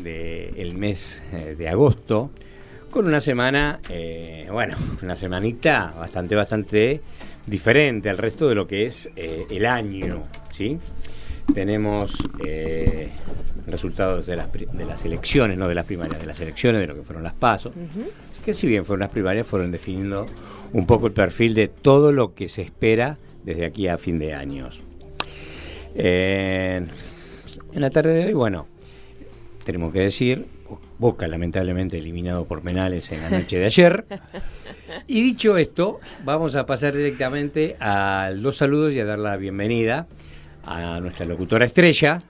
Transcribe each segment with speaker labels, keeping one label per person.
Speaker 1: del mes eh, de agosto? Con una semana, eh, bueno, una semanita bastante, bastante diferente al resto de lo que es eh, el año, ¿sí? Tenemos resultados de las, de las elecciones, no de las primarias, de las elecciones, de lo que fueron las pasos, que si bien fueron las primarias, fueron definiendo un poco el perfil de todo lo que se espera desde aquí a fin de años. en la tarde de hoy, bueno, tenemos que decir, Boca lamentablemente eliminado por penales en la noche de ayer. Y dicho esto, vamos a pasar directamente a los saludos y a dar la bienvenida a nuestra locutora estrella,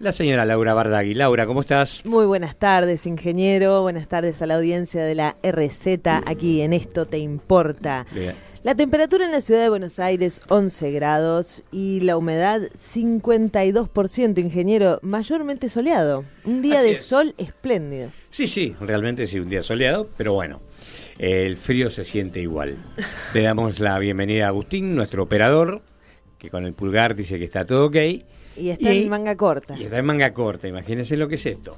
Speaker 1: la señora Laura Bardagui. Laura, ¿cómo estás?
Speaker 2: Muy buenas tardes, ingeniero. Buenas tardes a la audiencia de la RZ aquí en Esto Te Importa. La temperatura en la ciudad de Buenos Aires 11 grados y la humedad 52%, ingeniero, mayormente soleado. Un día de sol espléndido.
Speaker 1: Sí, sí, realmente sí, un día soleado, pero bueno, el frío se siente igual. Le damos la bienvenida a Agustín, nuestro operador, que con el pulgar dice que está todo ok.
Speaker 2: Y está en manga corta.
Speaker 1: Y está en manga corta, imagínense lo que es esto.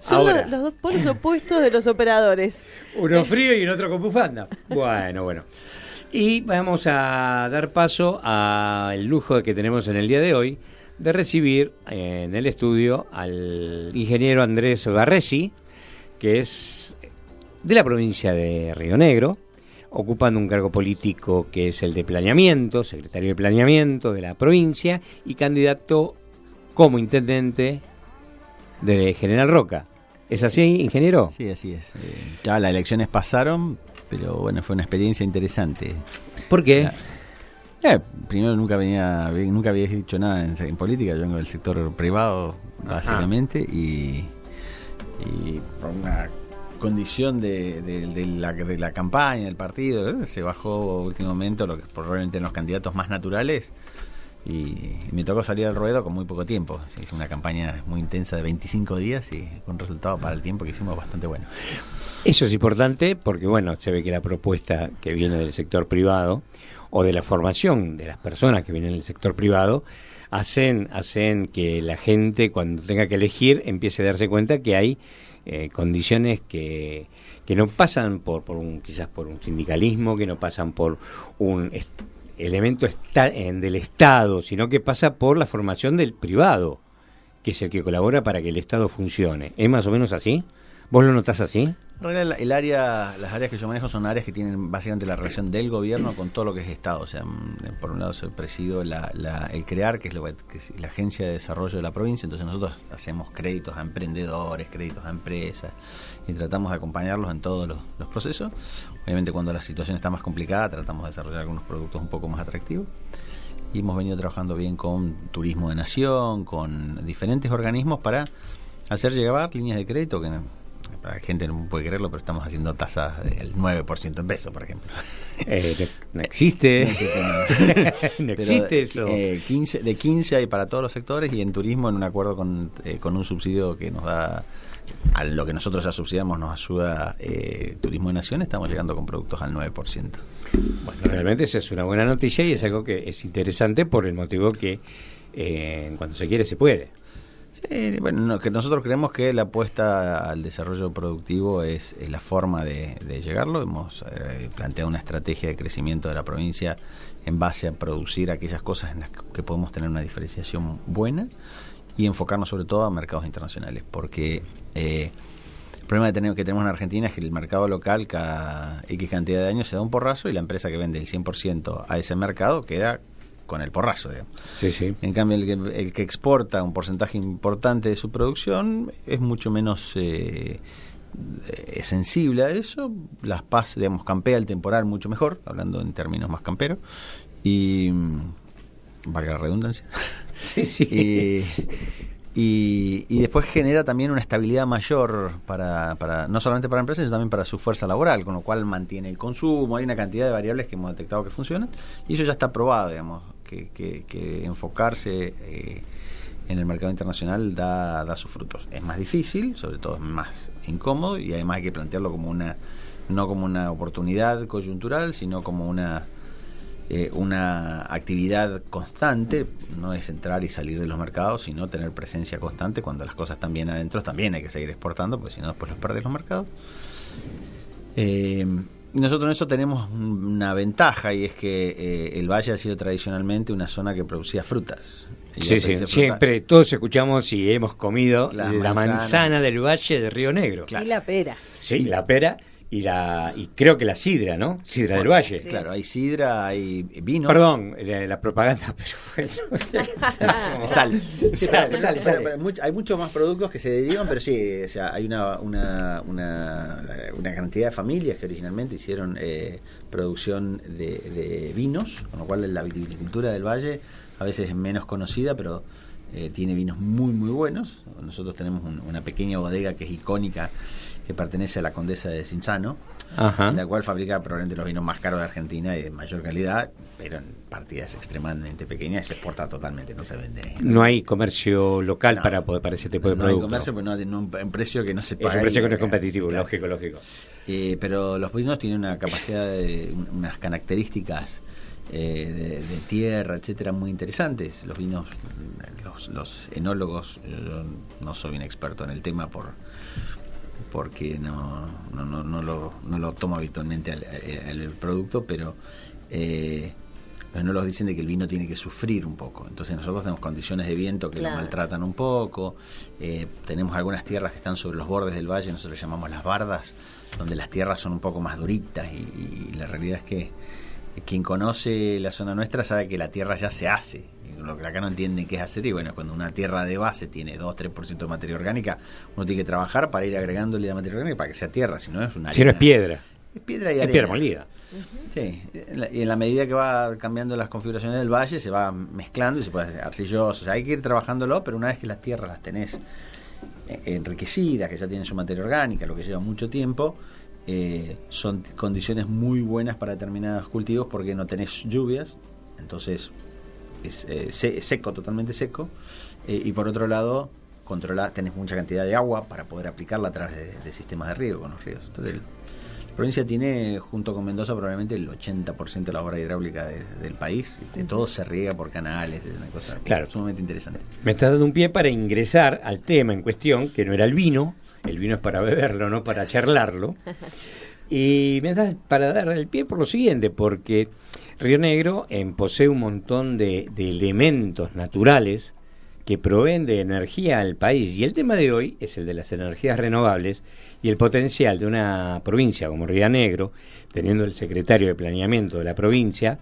Speaker 2: Son los, los, dos polos opuestos de los operadores.
Speaker 1: Uno frío y el otro con bufanda. Bueno, bueno. Y vamos a dar paso al lujo que tenemos en el día de hoy de recibir en el estudio al ingeniero Andrés Barresi, que es de la provincia de Río Negro, ocupando un cargo político que es el de planeamiento, secretario de planeamiento de la provincia y candidato como intendente de General Roca. ¿Es así, ingeniero?
Speaker 3: Sí, así es. Eh, ya las elecciones pasaron, pero bueno, fue una experiencia interesante.
Speaker 1: ¿Por qué?
Speaker 3: Eh, primero nunca venía, nunca había dicho nada en, política, yo vengo del sector privado básicamente y, por una condición de, de, la, de la campaña, del partido, se bajó último momento, lo que probablemente en los candidatos más naturales, y me tocó salir al ruedo con muy poco tiempo. Se hizo una campaña muy intensa de 25 días y con resultado para el tiempo que hicimos bastante bueno.
Speaker 1: Eso es importante porque, bueno, se ve que la propuesta que viene del sector privado o de la formación de las personas que vienen del sector privado hacen, hacen que la gente cuando tenga que elegir empiece a darse cuenta que hay eh, condiciones que, que no pasan por, por un quizás por un sindicalismo, que no pasan por un elemento del Estado, sino que pasa por la formación del privado, que es el que colabora para que el Estado funcione. ¿Es más o menos así? ¿Vos lo notás así?
Speaker 3: el área, las áreas que yo manejo son áreas que tienen básicamente la relación del gobierno con todo lo que es Estado. O sea, mm, por un lado se presido la, el CREAR, que es, lo, que es la Agencia de Desarrollo de la provincia. Entonces nosotros hacemos créditos a emprendedores, créditos a empresas y tratamos de acompañarlos en todos los, los procesos. Obviamente cuando la situación está más complicada tratamos de desarrollar algunos productos un poco más atractivos. Y hemos venido trabajando bien con Turismo de Nación, con diferentes organismos para hacer llegar líneas de crédito que para la gente no puede creerlo, pero estamos haciendo tasas del 9% en peso, por ejemplo.
Speaker 1: Eh, no existe. No existe, eso.
Speaker 3: Eh, 15, de 15 hay para todos los sectores y en turismo en un acuerdo con, eh, con un subsidio que nos da a lo que nosotros ya subsidiamos nos ayuda eh, Turismo de Nación, estamos llegando con productos al 9%.
Speaker 1: Bueno, realmente esa es una buena noticia y es algo que es interesante por el motivo que eh, cuando se quiere se puede.
Speaker 3: Sí, bueno, que nosotros creemos que la apuesta al desarrollo productivo es, la forma de, llegarlo. Hemos eh, planteado una estrategia de crecimiento de la provincia en base a producir aquellas cosas en las que podemos tener una diferenciación buena y enfocarnos sobre todo a mercados internacionales, porque eh, el problema que tenemos, que tenemos en Argentina es que el mercado local cada X cantidad de años se da un porrazo y la empresa que vende el 100% a ese mercado queda con el porrazo.
Speaker 1: Sí, sí.
Speaker 3: En cambio, el que, el que, exporta un porcentaje importante de su producción es mucho menos eh, eh, sensible a eso. Las PAS, digamos, campea el temporal mucho mejor, hablando en términos más camperos. Y. Valga la redundancia.
Speaker 1: Sí, sí.
Speaker 3: Y, y, después genera también una estabilidad mayor para, para no solamente para empresas, sino también para su fuerza laboral, con lo cual mantiene el consumo, hay una cantidad de variables que hemos detectado que funcionan, y eso ya está probado, digamos, que, que, enfocarse eh, en el mercado internacional da, da sus frutos. Es más difícil, sobre todo es más incómodo, y además hay que plantearlo como una, no como una oportunidad coyuntural, sino como una eh, una actividad constante, no es entrar y salir de los mercados, sino tener presencia constante. Cuando las cosas están bien adentro, también hay que seguir exportando, porque si no, después los perdes los mercados. Eh, nosotros en eso tenemos una ventaja y es que eh, el valle ha sido tradicionalmente una zona que producía frutas.
Speaker 1: sí, sí, siempre todos escuchamos y hemos comido la, manzana. del valle de Río Negro.
Speaker 2: Y la pera.
Speaker 1: Sí, la pera y la y creo que la sidra, ¿no? Sidra del Valle.
Speaker 3: Claro, hay sidra, hay vino.
Speaker 1: Perdón, la, propaganda, pero
Speaker 3: sal. sal, sal, sal. hay muchos más productos que se derivan, pero sí, o sea, hay una, una, una, una cantidad de familias que originalmente hicieron eh, producción de, de, vinos, con lo cual la viticultura del Valle a veces es menos conocida, pero eh, tiene vinos muy, muy buenos. Nosotros tenemos una pequeña bodega que es icónica que pertenece a la condesa de Cinzano, la cual fabrica probablemente los vinos más caros de Argentina y de mayor calidad, pero en partidas extremadamente pequeñas y se exporta totalmente, no se vende.
Speaker 1: No hay comercio local para poder para ese tipo de productos. No hay comercio,
Speaker 3: pero no, en un, precio que no se
Speaker 1: paga. Es un precio que no es competitivo, lógico, lógico.
Speaker 3: Eh, pero los vinos tienen una capacidad, de, unas características eh, de, tierra, etcétera, muy interesantes. Los vinos, los, los enólogos, yo no soy un experto en el tema por porque no, no, no, no, lo, no lo tomo habitualmente el producto, pero eh, no los dicen de que el vino tiene que sufrir un poco. Entonces nosotros tenemos condiciones de viento que lo maltratan un poco, eh, tenemos algunas tierras que están sobre los bordes del valle, nosotros llamamos las bardas, donde las tierras son un poco más duritas y la realidad es que quien conoce la zona nuestra sabe que la tierra ya se hace. Lo que acá no entienden qué es hacer, y bueno, cuando una tierra de base tiene 2-3% de materia orgánica, uno tiene que trabajar para ir agregándole la materia orgánica para que sea tierra, si no es una
Speaker 1: Si no es piedra.
Speaker 3: Es piedra y arena.
Speaker 1: Es piedra molida.
Speaker 3: Sí, y en la medida que va cambiando las configuraciones del valle, se va mezclando y se puede hacer arcilloso. O sea, hay que ir trabajándolo, pero una vez que las tierras las tenés eh, enriquecidas, que ya tienen su materia orgánica, lo que lleva mucho tiempo, eh, son condiciones muy buenas para determinados cultivos porque no tenés lluvias, entonces es, eh, seco, totalmente seco, eh, y por otro lado controla, tenés mucha cantidad de agua para poder aplicarla a través de, sistemas de riego con los ríos. Entonces la provincia tiene, junto con Mendoza, probablemente el 80% de la obra hidráulica del país, todo se riega por canales, es una cosa sumamente interesante.
Speaker 1: Me está dando un pie para ingresar al tema en cuestión, que no era el vino, el vino es para beberlo, no para charlarlo. Y me da para dar el pie por lo siguiente, porque Río Negro posee un montón de, elementos naturales que proveen de energía al país. Y el tema de hoy es el de las energías renovables y el potencial de una provincia como Río Negro, teniendo el secretario de planeamiento de la provincia,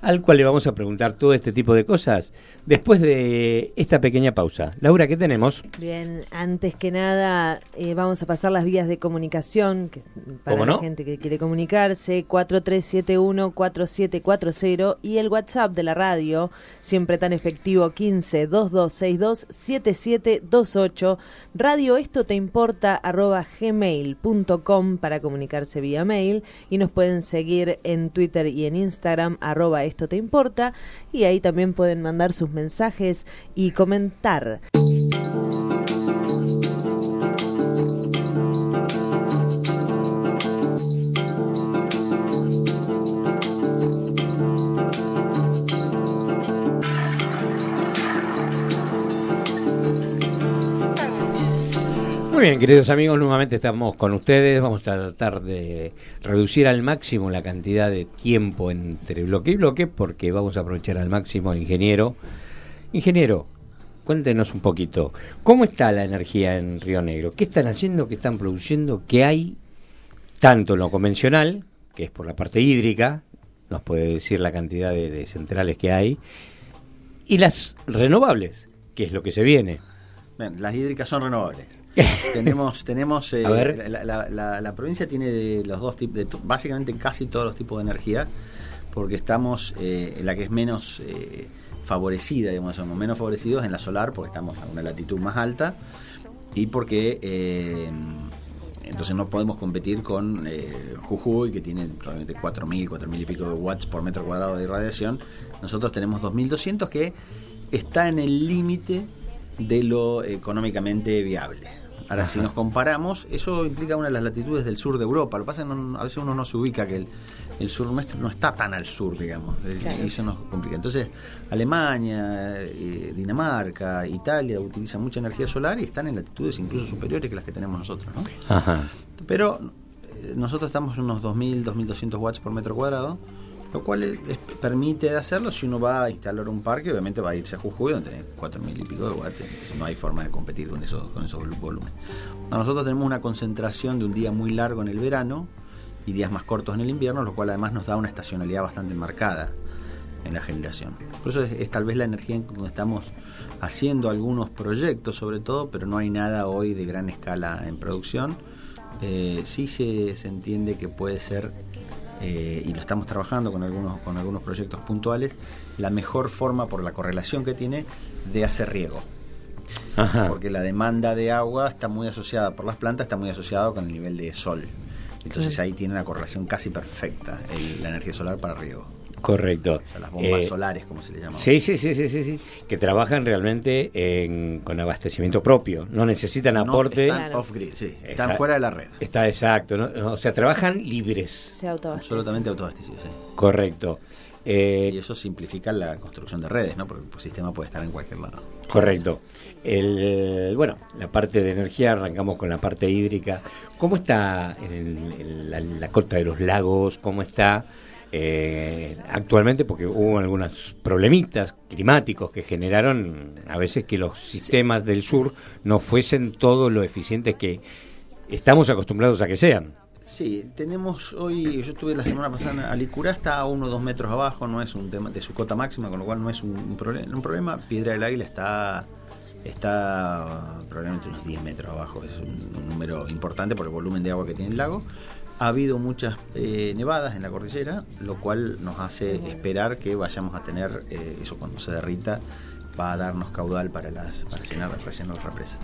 Speaker 1: al cual le vamos a preguntar todo este tipo de cosas después de esta pequeña pausa. Laura, ¿qué tenemos?
Speaker 2: Bien, antes que nada eh, vamos a pasar las vías de comunicación que, para la gente que quiere comunicarse, 4371-4740 y el WhatsApp de la radio, siempre tan efectivo, 15-2262-7728, radio esto te importa arroba gmail.com para comunicarse vía mail y nos pueden seguir en Twitter y en Instagram arroba esto te importa y ahí también pueden mandar sus mensajes y comentar.
Speaker 1: Muy bien, queridos amigos, nuevamente estamos con ustedes. Vamos a tratar de reducir al máximo la cantidad de tiempo entre bloque y bloque porque vamos a aprovechar al máximo al ingeniero. Ingeniero, cuéntenos un poquito, ¿cómo está la energía en Río Negro? ¿Qué están haciendo? ¿Qué están produciendo? ¿Qué hay? Tanto en lo convencional, que es por la parte hídrica, nos puede decir la cantidad de centrales que hay, y las renovables, que es lo que se viene.
Speaker 3: las hídricas son renovables tenemos, tenemos eh, la, provincia tiene los dos tipos, básicamente casi todos los tipos de energía, porque estamos, eh, la que es menos eh, favorecida, digamos, somos menos favorecidos en la solar porque estamos a una latitud más alta y porque eh, entonces no podemos competir con eh, Jujuy, que tiene probablemente 4.000, 4.000 y pico de watts por metro cuadrado de radiación. Nosotros tenemos 2.200 que está en el límite de lo económicamente viable. Ahora, si nos comparamos, eso implica una de las latitudes del sur de Europa. Lo que pasa es que a veces uno no se ubica que el, sur nuestro no está tan al sur, digamos. Y Eso nos complica. Entonces, Alemania, eh, Dinamarca, Italia utilizan mucha energía solar y están en latitudes incluso superiores que las que tenemos nosotros. ¿no? Pero eh, nosotros estamos en unos 2.000, 2.200 watts por metro cuadrado lo cual permite hacerlo si uno va a instalar un parque, obviamente va a irse a Jujuy donde tiene 4.000 y pico de watts, no hay forma de competir con esos, con esos volúmenes. Nosotros tenemos una concentración de un día muy largo en el verano y días más cortos en el invierno, lo cual además nos da una estacionalidad bastante marcada en la generación. Por eso es, tal vez la energía en donde estamos haciendo algunos proyectos sobre todo, pero no hay nada hoy de gran escala en producción. Eh, sí se, se entiende que puede ser eh, y lo estamos trabajando con algunos, con algunos proyectos puntuales, la mejor forma por la correlación que tiene de hacer riego. Porque la demanda de agua está muy asociada por las plantas, está muy asociada con el nivel de sol. Entonces ahí tiene una correlación casi perfecta la energía solar para riego.
Speaker 1: Correcto.
Speaker 3: las bombas eh, solares, como se le llama.
Speaker 1: Sí, sí, sí, sí, sí, que trabajan realmente con abastecimiento propio, no necesitan aporte.
Speaker 3: Están off-grid, sí, están fuera de la red.
Speaker 1: Está exacto, o sea, trabajan libres.
Speaker 3: Absolutamente autoabastecidos, sí.
Speaker 1: Correcto.
Speaker 3: Eh, y eso simplifica la construcción de redes, ¿no? Porque el sistema puede estar en cualquier lado.
Speaker 1: Correcto. El, bueno, la parte de energía, arrancamos con la parte hídrica. ¿Cómo está en, la, la, cota de los lagos? ¿Cómo está eh, actualmente porque hubo algunos problemitas climáticos que generaron a veces que los sistemas del sur no fuesen todo lo eficientes que estamos acostumbrados a que sean.
Speaker 3: Sí, tenemos hoy, yo estuve la semana pasada, en Alicurá está a uno o dos metros abajo, no es un tema de su cota máxima, con lo cual no es un, un, un problema. Piedra del Águila está está probablemente unos 10 metros abajo, es un, número importante por el volumen de agua que tiene el lago. Ha habido muchas eh, nevadas en la cordillera, lo cual nos hace esperar que vayamos a tener, eh, eso cuando se derrita, va a darnos caudal para, las, para llenar, rellenar las represas.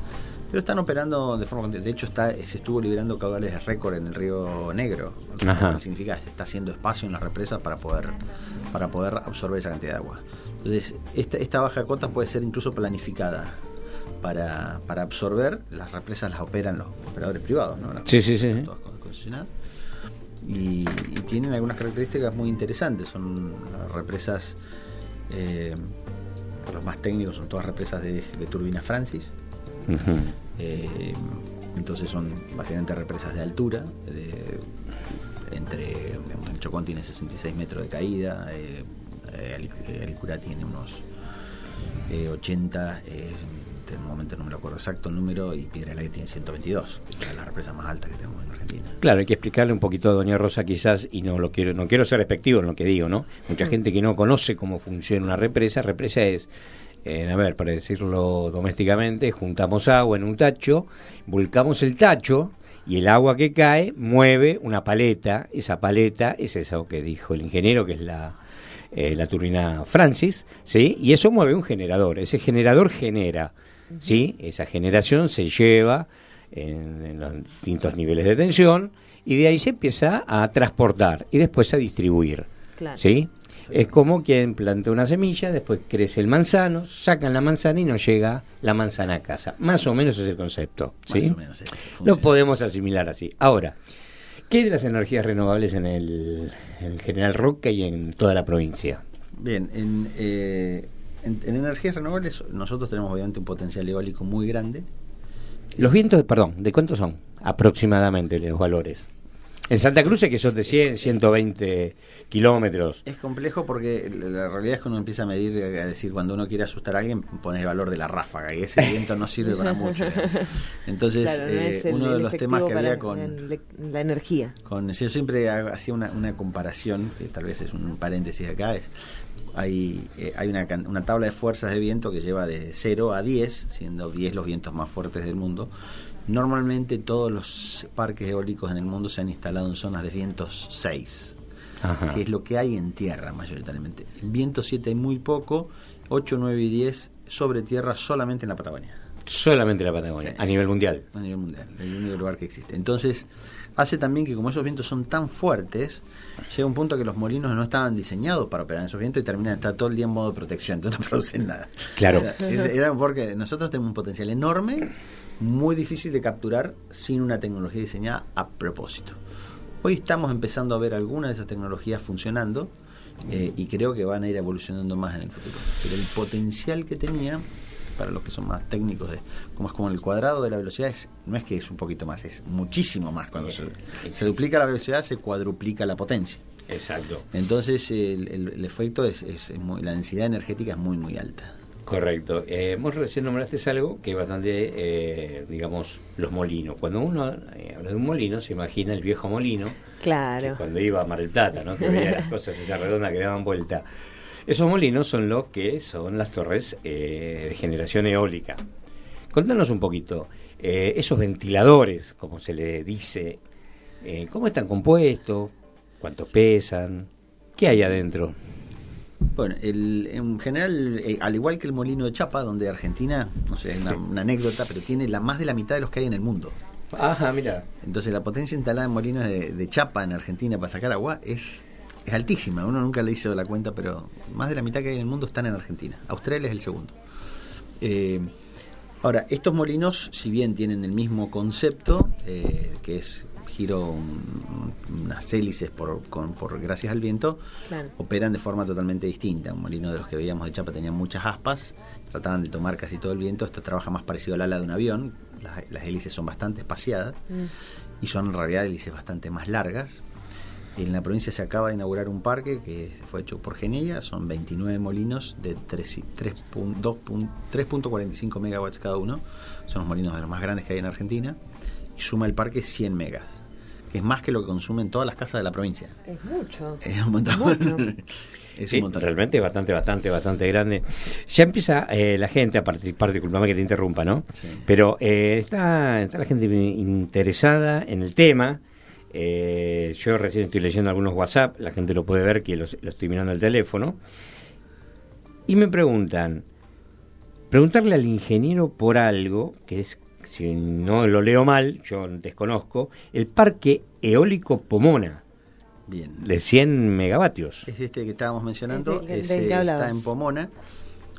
Speaker 3: Pero están operando de forma De hecho, está, se estuvo liberando caudales récord en el río Negro. Lo que significa que se está haciendo espacio en las represas para poder, para poder absorber esa cantidad de agua. Entonces, esta, esta baja de cotas puede ser incluso planificada para, para absorber. Las represas las operan los operadores privados, ¿no?
Speaker 1: sí, sí, sí
Speaker 3: y, tienen algunas características muy interesantes. Son las represas, eh, los más técnicos, son todas represas de, turbina Francis. Eh, entonces son básicamente represas de altura, de, entre el Chocón tiene 66 metros de caída, eh, Alicura tiene unos 80, en este momento no me lo acuerdo exacto el número, y Piedra del Aire tiene 122, que es la represa más alta que tenemos en
Speaker 1: Claro, hay que explicarle un poquito a Doña Rosa quizás, y no lo quiero, no quiero ser respectivo en lo que digo, ¿no? Mucha gente que no conoce cómo funciona una represa, represa es, eh, a ver, para decirlo domésticamente, juntamos agua en un tacho, volcamos el tacho, y el agua que cae mueve una paleta, esa paleta es eso que dijo el ingeniero, que es la, eh, la turbina Francis, ¿sí? Y eso mueve un generador, ese generador genera, ¿sí? Esa generación se lleva en, los distintos niveles de tensión y de ahí se empieza a transportar y después a distribuir. ¿sí? Es como quien planta una semilla, después crece el manzano, sacan la manzana y nos llega la manzana a casa. Más o menos es el concepto. ¿sí? Lo podemos asimilar así. Ahora, ¿qué de las energías renovables en el, General Roca y en toda la provincia?
Speaker 3: Bien, en, eh, en energías renovables nosotros tenemos obviamente un potencial eólico muy grande
Speaker 1: los vientos, perdón, ¿de cuántos son aproximadamente los valores? En Santa Cruz es que son de 100, 120 kilómetros.
Speaker 3: Es complejo porque la realidad es que uno empieza a medir, a decir, cuando uno quiere asustar a alguien, pone el valor de la ráfaga y ese viento no sirve para mucho. Entonces, eh, uno de los temas que había con...
Speaker 2: La energía.
Speaker 3: Con, yo siempre hacía una, una comparación, que tal vez es un paréntesis acá, es hay, eh, hay una, una, tabla de fuerzas de viento que lleva de 0 a 10, siendo 10 los vientos más fuertes del mundo. Normalmente todos los parques eólicos en el mundo se han instalado en zonas de vientos 6, que es lo que hay en tierra mayoritariamente. En viento 7 hay muy poco 8, 9 y 10 sobre tierra solamente en la Patagonia.
Speaker 1: Solamente en la Patagonia, a nivel mundial.
Speaker 3: A nivel mundial, el único lugar que existe. Entonces, hace también que como esos vientos son tan fuertes, llega un punto que los molinos no estaban diseñados para operar en esos vientos y terminan de estar todo el día en modo de protección, entonces no producen nada.
Speaker 1: Claro.
Speaker 3: era porque nosotros tenemos un potencial enorme, muy difícil de capturar sin una tecnología diseñada a propósito. Hoy estamos empezando a ver algunas de esas tecnologías funcionando eh, y creo que van a ir evolucionando más en el futuro. Pero el potencial que tenía, para los que son más técnicos, de, como es como el cuadrado de la velocidad, es, no es que es un poquito más, es muchísimo más. Cuando se, duplica la velocidad, se cuadruplica la potencia.
Speaker 1: Exacto.
Speaker 3: Entonces el, efecto es, es, la densidad energética es muy, muy alta.
Speaker 1: Correcto. Eh, vos recién nombraste algo que es bastante, eh, digamos, los molinos. Cuando uno eh, habla de un molino, se imagina el viejo molino.
Speaker 2: Claro.
Speaker 1: cuando iba a Mar del Plata, ¿no? Que veía las cosas esas redondas que daban vuelta. Esos molinos son los que son las torres eh, de generación eólica. Contanos un poquito, esos ventiladores, como se le dice, ¿cómo están compuestos? ¿Cuánto pesan? ¿Qué hay adentro?
Speaker 3: Bueno, el, en general, eh, al igual que el molino de Chapa, donde Argentina, no sé, es una, anécdota, pero tiene la más de la mitad de los que hay en el mundo.
Speaker 1: Ajá, mira.
Speaker 3: Entonces la potencia instalada en molinos de, Chapa en Argentina para sacar agua es, es altísima. Uno nunca le hizo la cuenta, pero más de la mitad que hay en el mundo están en Argentina. Australia es el segundo. Eh, ahora, estos molinos, si bien tienen el mismo concepto, eh, que es giro unas hélices por, por gracias al viento, operan de forma totalmente distinta. Un molino de los que veíamos de Chapa tenía muchas aspas, trataban de tomar casi todo el viento. Esto trabaja más parecido al ala de un avión. Las, hélices son bastante espaciadas mm. y son en realidad hélices bastante más largas. En la provincia se acaba de inaugurar un parque que fue hecho por Genia, son 29 molinos de 3.45 megawatts cada uno, son los molinos de los más grandes que hay en Argentina, y suma el parque 100 megas es más que lo que consumen todas las casas de la provincia.
Speaker 2: Es mucho.
Speaker 3: Es un montón.
Speaker 1: es un montón. Realmente bastante, bastante, bastante grande. Ya empieza eh, la gente a participar, disculpame que te interrumpa, ¿no? Pero eh, está, está la gente interesada en el tema. Eh, yo recién estoy leyendo algunos WhatsApp, la gente lo puede ver que lo, lo estoy mirando al teléfono. Y me preguntan, preguntarle al ingeniero por algo que es si no lo leo mal, yo desconozco, el parque eólico Pomona.
Speaker 3: Bien.
Speaker 1: De 100 megavatios.
Speaker 3: Es este que estábamos mencionando, está en Pomona.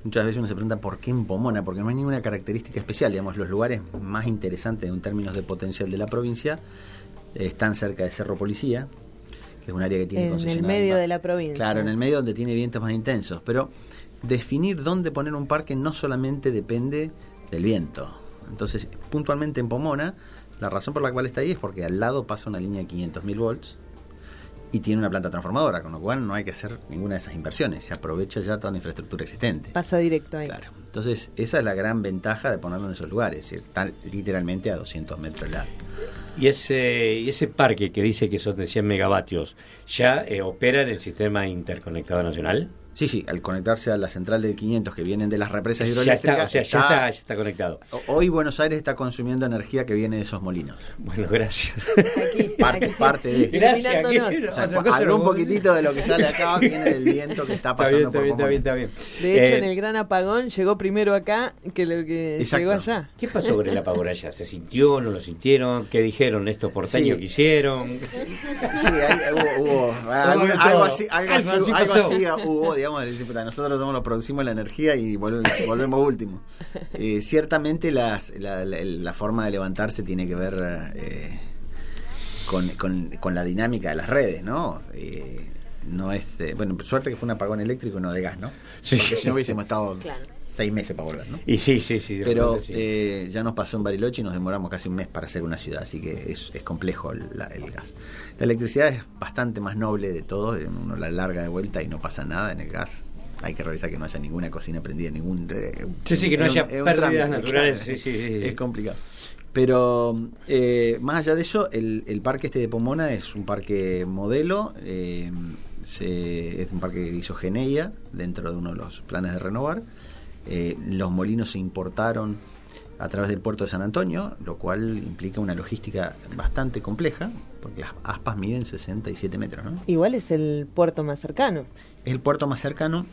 Speaker 3: Muchas veces uno se pregunta por qué en Pomona, porque no hay ninguna característica especial. Digamos, los lugares más interesantes en términos de potencial de la provincia están cerca de Cerro Policía, que es un área que tiene
Speaker 2: En el medio de la provincia.
Speaker 3: Claro, en el medio donde tiene vientos más intensos. Pero definir dónde poner un parque no solamente depende del viento entonces, puntualmente en Pomona, la razón por la cual está ahí es porque al lado pasa una línea de 500.000 volts y tiene una planta transformadora, con lo cual no hay que hacer ninguna de esas inversiones, se aprovecha ya toda la infraestructura existente.
Speaker 2: Pasa directo ahí.
Speaker 3: Claro. Entonces, esa es la gran ventaja de ponerlo en esos lugares, están literalmente a 200 metros de lado.
Speaker 1: Y ese, y ese parque que dice que son de 100 megavatios, ¿ya eh, opera en el sistema interconectado nacional?
Speaker 3: Sí, sí, al conectarse a la central de 500 que vienen de las represas hidroeléctricas.
Speaker 1: Ya está, o sea, ya, está, ya está conectado.
Speaker 3: Hoy Buenos Aires está consumiendo energía que viene de esos molinos.
Speaker 1: Bueno, gracias.
Speaker 3: Aquí, parte, parte de.
Speaker 1: Gracias.
Speaker 3: O un poquitito de lo que sale acá viene del viento que está pasando
Speaker 1: está bien, está bien, está bien,
Speaker 2: De hecho, eh, en el gran apagón llegó primero acá que lo que llegó allá.
Speaker 1: ¿Qué pasó con el apagón allá? ¿Se sintió? ¿No lo sintieron? ¿Qué dijeron estos porteños que hicieron?
Speaker 3: Sí, hubo, algo, así, algo, así, hubo, digamos, nosotros nosotros somos los producimos la energía y volvemos, último. Eh, ciertamente la, forma de levantarse tiene que ver eh, con, la dinámica de las redes, ¿no? Eh, no es, bueno, suerte que fue un apagón eléctrico, no de gas, ¿no?
Speaker 1: Sí.
Speaker 3: Porque si no hubiésemos estado seis meses para volver, ¿no?
Speaker 1: Y sí, sí, sí.
Speaker 3: Pero ya nos pasó en Bariloche y nos demoramos casi un mes para hacer una ciudad, así que es, complejo el, gas. La electricidad es bastante más noble de todo, uno la larga de vuelta y no pasa nada en el gas hay que revisar que no haya ninguna cocina prendida, ningún...
Speaker 1: Eh, sí, sí, que no haya pérdidas naturales. Sí, sí, sí,
Speaker 3: es complicado. Pero eh, más allá de eso, el, el, parque este de Pomona es un parque modelo, eh, es un parque que hizo Geneia dentro de uno de los planes de renovar. Los molinos se importaron a través del puerto de San Antonio, lo cual implica una logística bastante compleja, porque las aspas miden 67 metros. ¿no?
Speaker 2: Igual es el puerto más cercano.
Speaker 3: Es el puerto más cercano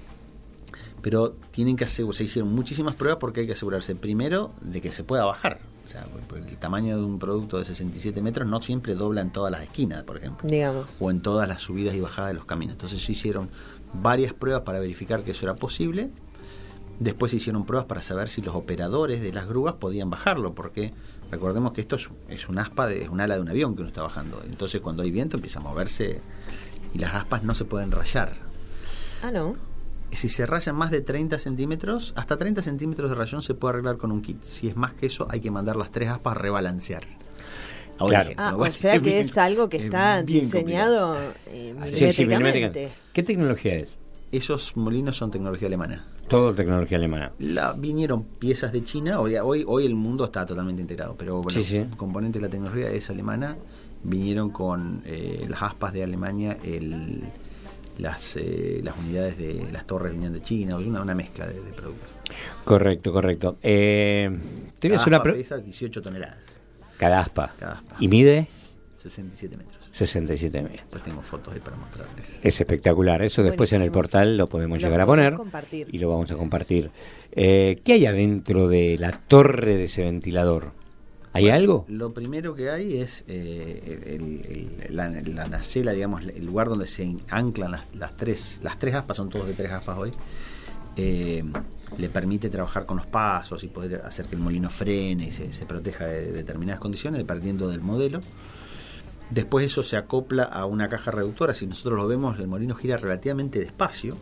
Speaker 3: Pero tienen que hacer, se hicieron muchísimas pruebas porque hay que asegurarse primero de que se pueda bajar. O sea, el tamaño de un producto de 67 metros no siempre dobla en todas las esquinas, por ejemplo.
Speaker 2: Digamos.
Speaker 3: O en todas las subidas y bajadas de los caminos. Entonces se hicieron varias pruebas para verificar que eso era posible. Después se hicieron pruebas para saber si los operadores de las grúas podían bajarlo, porque recordemos que esto es, un aspa, de, es un ala de un avión que uno está bajando. Entonces cuando hay viento empieza a moverse y las aspas no se pueden rayar.
Speaker 2: Ah, no.
Speaker 3: Si se rayan más de 30 centímetros, hasta 30 centímetros de rayón se puede arreglar con un kit. Si es más que eso, hay que mandar las tres aspas a rebalancear.
Speaker 2: claro. ah, o sea que es algo que está diseñado eh, milimétricamente.
Speaker 1: ¿Qué tecnología es?
Speaker 3: Esos molinos son tecnología alemana.
Speaker 1: Todo tecnología alemana.
Speaker 3: La, vinieron piezas de China, hoy, hoy, hoy el mundo está totalmente integrado, pero bueno, el componente de la tecnología es alemana. Vinieron con eh, las aspas de Alemania, el, las, eh, las unidades de las torres venían de China, una, una mezcla de, productos.
Speaker 1: Correcto, correcto. Eh,
Speaker 3: te Cada una pesa 18 toneladas.
Speaker 1: Cada aspa. Cada aspa. ¿Y mide?
Speaker 3: 67 metros.
Speaker 1: 67 metros.
Speaker 3: Pues tengo fotos ahí para mostrarles.
Speaker 1: Es espectacular. Eso después en el portal lo podemos llegar a poner. Y lo vamos a compartir. Eh, ¿Qué hay adentro de la torre de ese ventilador? ¿Hay algo?
Speaker 3: Lo primero que hay es eh, la, nacela, digamos, el lugar donde se anclan las, tres, las tres aspas, son todos de tres aspas hoy. Eh, le permite trabajar con los pasos y poder hacer que el molino frene y se, se proteja de determinadas condiciones, dependiendo del modelo. Después eso se acopla a una caja reductora. Si nosotros lo vemos, el molino gira relativamente despacio.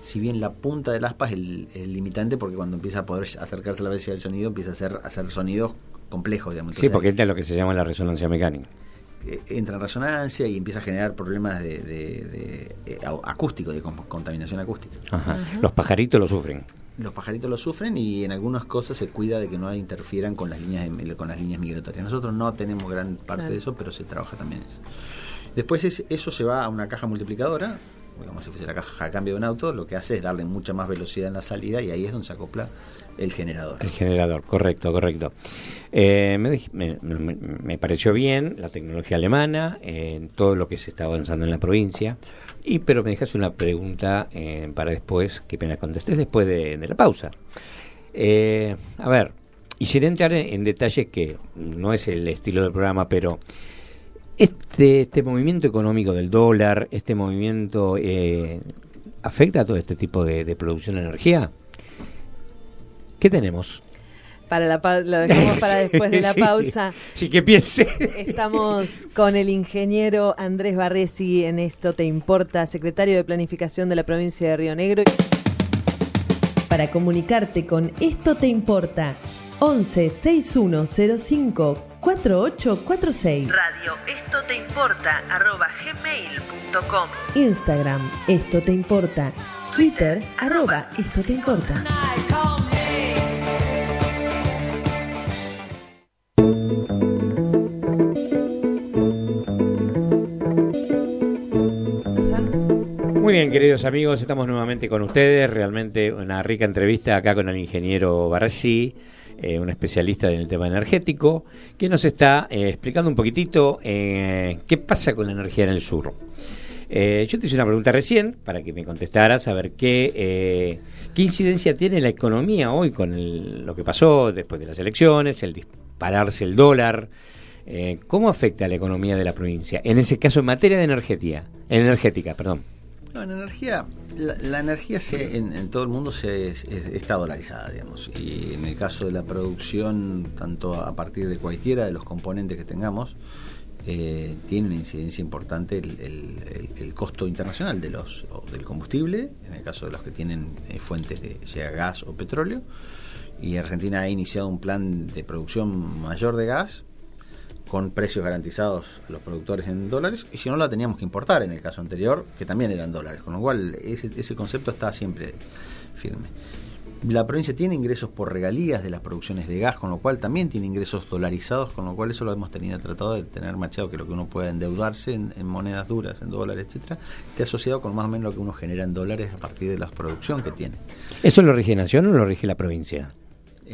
Speaker 3: Si bien la punta del aspa es el, limitante, porque cuando empieza a poder acercarse a la velocidad del sonido, empieza a hacer, hacer sonidos complejos. Digamos.
Speaker 1: sí, porque entra lo que se llama la resonancia mecánica.
Speaker 3: Eh, entra en resonancia y empieza a generar problemas de, de, de, acústico, de contaminación acústica.
Speaker 1: Los pajaritos lo sufren
Speaker 3: los pajaritos lo sufren y en algunas cosas se cuida de que no interfieran con las líneas con las líneas migratorias. Nosotros no tenemos gran parte de eso, pero se trabaja también eso. Después eso se va a una caja multiplicadora, como si fuese la caja a cambio de un auto, lo que hace es darle mucha más velocidad en la salida y ahí es donde se acopla el generador.
Speaker 1: El generador, correcto, correcto. Eh, me, pareció bien la tecnología alemana, en todo lo que se está avanzando en la provincia. Y pero me dejas una pregunta eh, para después, que pena contestes después de, la pausa. Eh, a ver, y sin entrar en, detalles que no es el estilo del programa, pero este, este movimiento económico del dólar, este movimiento, eh, ¿afecta a todo este tipo de, de producción de energía? ¿Qué tenemos?
Speaker 2: Para la lo dejamos para después de la pausa.
Speaker 1: Sí, que piense.
Speaker 2: Estamos con el ingeniero Andrés Barresi en Esto Te Importa, secretario de Planificación de la provincia de Río Negro.
Speaker 4: Para comunicarte con Esto Te Importa, 11 6105 4846.
Speaker 2: Radio Esto Te Importa, arroba gmail.com.
Speaker 4: Instagram Esto Te Importa. Twitter, arroba Esto Te Importa.
Speaker 1: Muy bien, queridos amigos, estamos nuevamente con ustedes. Realmente una rica entrevista acá con el ingeniero Barassi, eh, un especialista en el tema energético, que nos está eh, explicando un poquitito eh, qué pasa con la energía en el sur. yo te hice una pregunta recién para que me contestaras a ver qué, qué incidencia tiene la economía hoy con lo que pasó después de las elecciones, el dispararse el dólar. ¿Cómo afecta la economía de la provincia? En ese caso, en materia de energética, energética, perdón.
Speaker 3: No, en energía, la, energía se, en, todo el mundo se, está dolarizada, digamos. Y en el caso de la producción, tanto a partir de cualquiera de los componentes que tengamos, eh, tiene una incidencia importante el, costo internacional de los del combustible, en el caso de los que tienen eh, fuentes de sea gas o petróleo. Y Argentina ha iniciado un plan de producción mayor de gas con precios garantizados a los productores en dólares, y si no la teníamos que importar en el caso anterior, que también eran dólares, con lo cual ese, ese concepto está siempre firme. La provincia tiene ingresos por regalías de las producciones de gas, con lo cual también tiene ingresos dolarizados, con lo cual eso lo hemos tenido tratado de tener machado, que lo que uno pueda endeudarse en, monedas duras, en dólares, etcétera, esté asociado con más o menos lo que uno genera en dólares a partir de la producción que tiene.
Speaker 1: ¿Eso lo rige Nación o lo rige la provincia?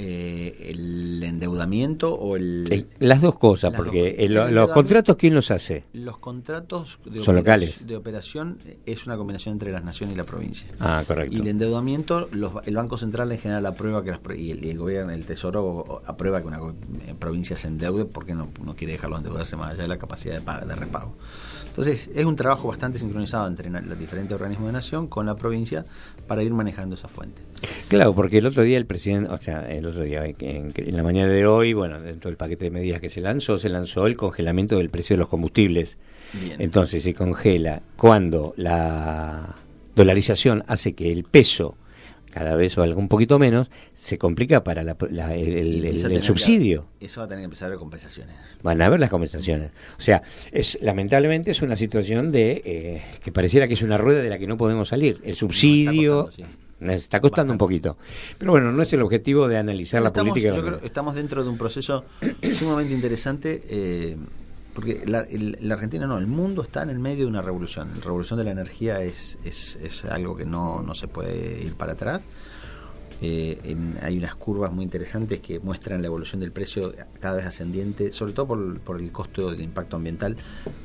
Speaker 3: Eh, el endeudamiento o el...
Speaker 1: las dos cosas, porque los contratos, ¿quién los hace?
Speaker 3: Los contratos
Speaker 1: de, ¿Son locales?
Speaker 3: de operación es una combinación entre las naciones y la provincia.
Speaker 1: Ah, correcto.
Speaker 3: Y el endeudamiento, el Banco Central en general aprueba que las, y, el, gobierno, el Tesoro aprueba que una eh, provincia se endeude porque no, no quiere dejarlo endeudarse más allá de la capacidad de, de repago. Entonces, es un trabajo bastante sincronizado entre los diferentes organismos de nación con la provincia para ir manejando esa fuente.
Speaker 1: Claro, porque el otro día el presidente, o sea, el otro día, en, la mañana de hoy, bueno, dentro del paquete de medidas que se lanzó, se lanzó el congelamiento del precio de los combustibles. Entonces, se congela cuando la dolarización hace que el peso cada vez o algo un poquito menos, se complica para el, subsidio.
Speaker 3: eso va a tener que empezar a haber compensaciones.
Speaker 1: Van a haber las compensaciones. O sea, es lamentablemente es una situación de eh, que pareciera que es una rueda de la que no podemos salir. El subsidio... está costando, un poquito. Pero bueno, no es el objetivo de analizar la política.
Speaker 3: Yo creo estamos dentro de un proceso sumamente interesante. Eh, porque la, Argentina no, el mundo está en el medio de una revolución. La revolución de la energía es, es, algo que no, no, se puede ir para atrás. Eh, hay unas curvas muy interesantes que muestran la evolución del precio cada vez ascendiente, sobre todo por, por el costo del impacto ambiental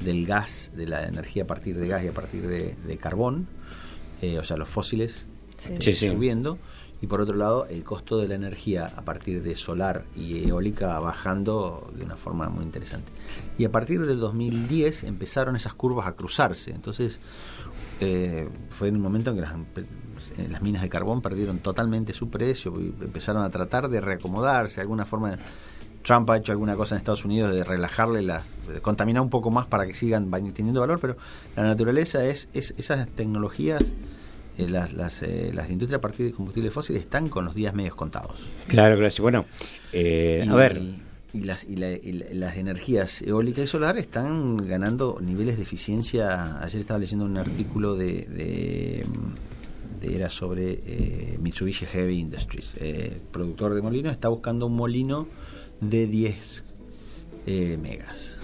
Speaker 3: del gas, de la energía a partir de gas y a partir de, carbón, eh, o sea, los fósiles subiendo y por otro lado el costo de la energía a partir de solar y eólica bajando de una forma muy interesante. Y a partir del 2010 empezaron esas curvas a cruzarse, entonces eh, fue en un momento en que las, minas de carbón perdieron totalmente su precio y empezaron a tratar de reacomodarse, alguna forma Trump ha hecho alguna cosa en Estados Unidos de relajarle las, de contaminar un poco más para que sigan teniendo valor, pero la naturaleza es, es esas tecnologías eh, las, las, eh, las, industrias a partir de combustibles fósiles están con los días medios contados.
Speaker 1: Claro, gracias. Bueno, eh, a ver.
Speaker 3: Y, las, y, las energías eólicas y solares están ganando niveles de eficiencia. Ayer estaba leyendo un artículo de, de, era sobre Mitsubishi Heavy Industries, productor de molinos, está buscando un molino de 10 megas.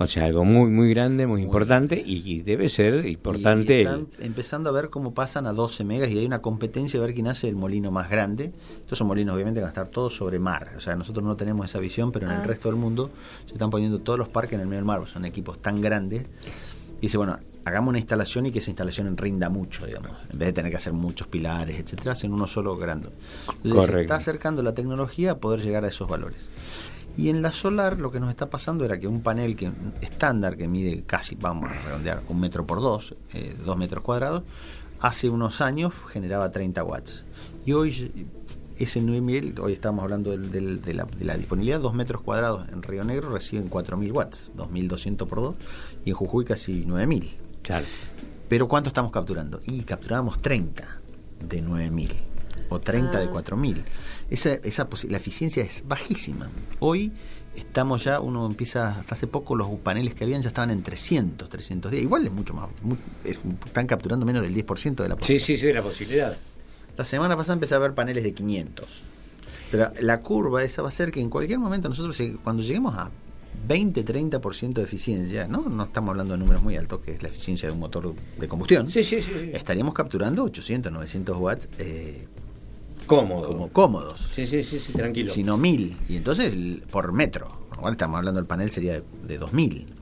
Speaker 1: O sea, algo muy, muy grande, muy, importante y, debe ser importante.
Speaker 3: están empezando a ver cómo pasan a 12 megas y hay una competencia a ver quién hace el molino más grande. Estos son molinos, obviamente, van a estar todos sobre mar. O sea, nosotros no tenemos esa visión, pero en el ah. resto del mundo se están poniendo todos los parques en el medio del mar. Son equipos tan grandes. Dice, bueno, hagamos una instalación y que esa instalación rinda mucho, digamos. En vez de tener que hacer muchos pilares, etcétera, hacen uno solo grande. Entonces, se está acercando la tecnología a poder llegar a esos valores. Y en la solar lo que nos está pasando era que un panel que estándar que mide casi, vamos a redondear, un metro por dos, eh, dos metros cuadrados, hace unos años generaba 30 watts. Y hoy ese 9000, hoy estamos hablando del, de, la, disponibilidad, dos metros cuadrados en Río Negro reciben 4000 watts, 2200 por dos, y en Jujuy casi 9000.
Speaker 1: Claro.
Speaker 3: Pero ¿cuánto estamos capturando? Y capturábamos 30 de 9000 o 30 de 4000. Esa, esa la eficiencia es bajísima. Hoy estamos ya, uno empieza, hasta hace poco los paneles que habían ya estaban en 300, 310. Igual es mucho más, están capturando menos del 10% de la
Speaker 1: posibilidad. Sí, sí, sí, de la posibilidad.
Speaker 3: La semana pasada empecé a ver paneles de 500. Pero la curva esa va a ser que en cualquier momento nosotros, cuando lleguemos a 20-30% de eficiencia, ¿no? no estamos hablando de números muy altos, que es la eficiencia de un motor de combustión,
Speaker 1: sí, sí, sí,
Speaker 3: estaríamos capturando 800, 900 watts eh,
Speaker 1: cómodos.
Speaker 3: Como cómodos.
Speaker 1: Sí, sí, sí, sí, tranquilo.
Speaker 3: Sino 1000. Y entonces por metro. Igual estamos hablando del panel sería de, de 2000.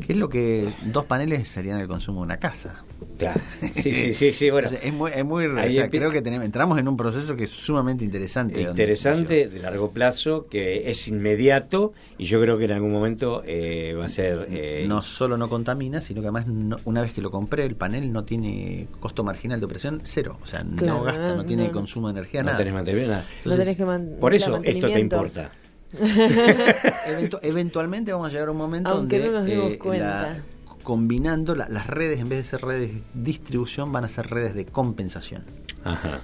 Speaker 3: ¿Qué es lo que dos paneles serían el consumo de una casa?
Speaker 1: Claro. Sí, sí, sí, bueno.
Speaker 3: es muy, es muy creo que tenemos, entramos en un proceso que es sumamente interesante.
Speaker 1: Interesante, de largo plazo, que es inmediato y yo creo que en algún momento eh, va a ser...
Speaker 3: Eh, no solo no contamina, sino que además una vez que lo compré, el panel no tiene costo marginal de operación cero. O sea, no gasta, no, tiene consumo de energía,
Speaker 1: no
Speaker 3: nada.
Speaker 1: Tenés nada. por eso esto te importa.
Speaker 3: eventualmente vamos a llegar a un momento donde eh, combinando las redes, en vez de ser redes de distribución, van a ser redes de compensación.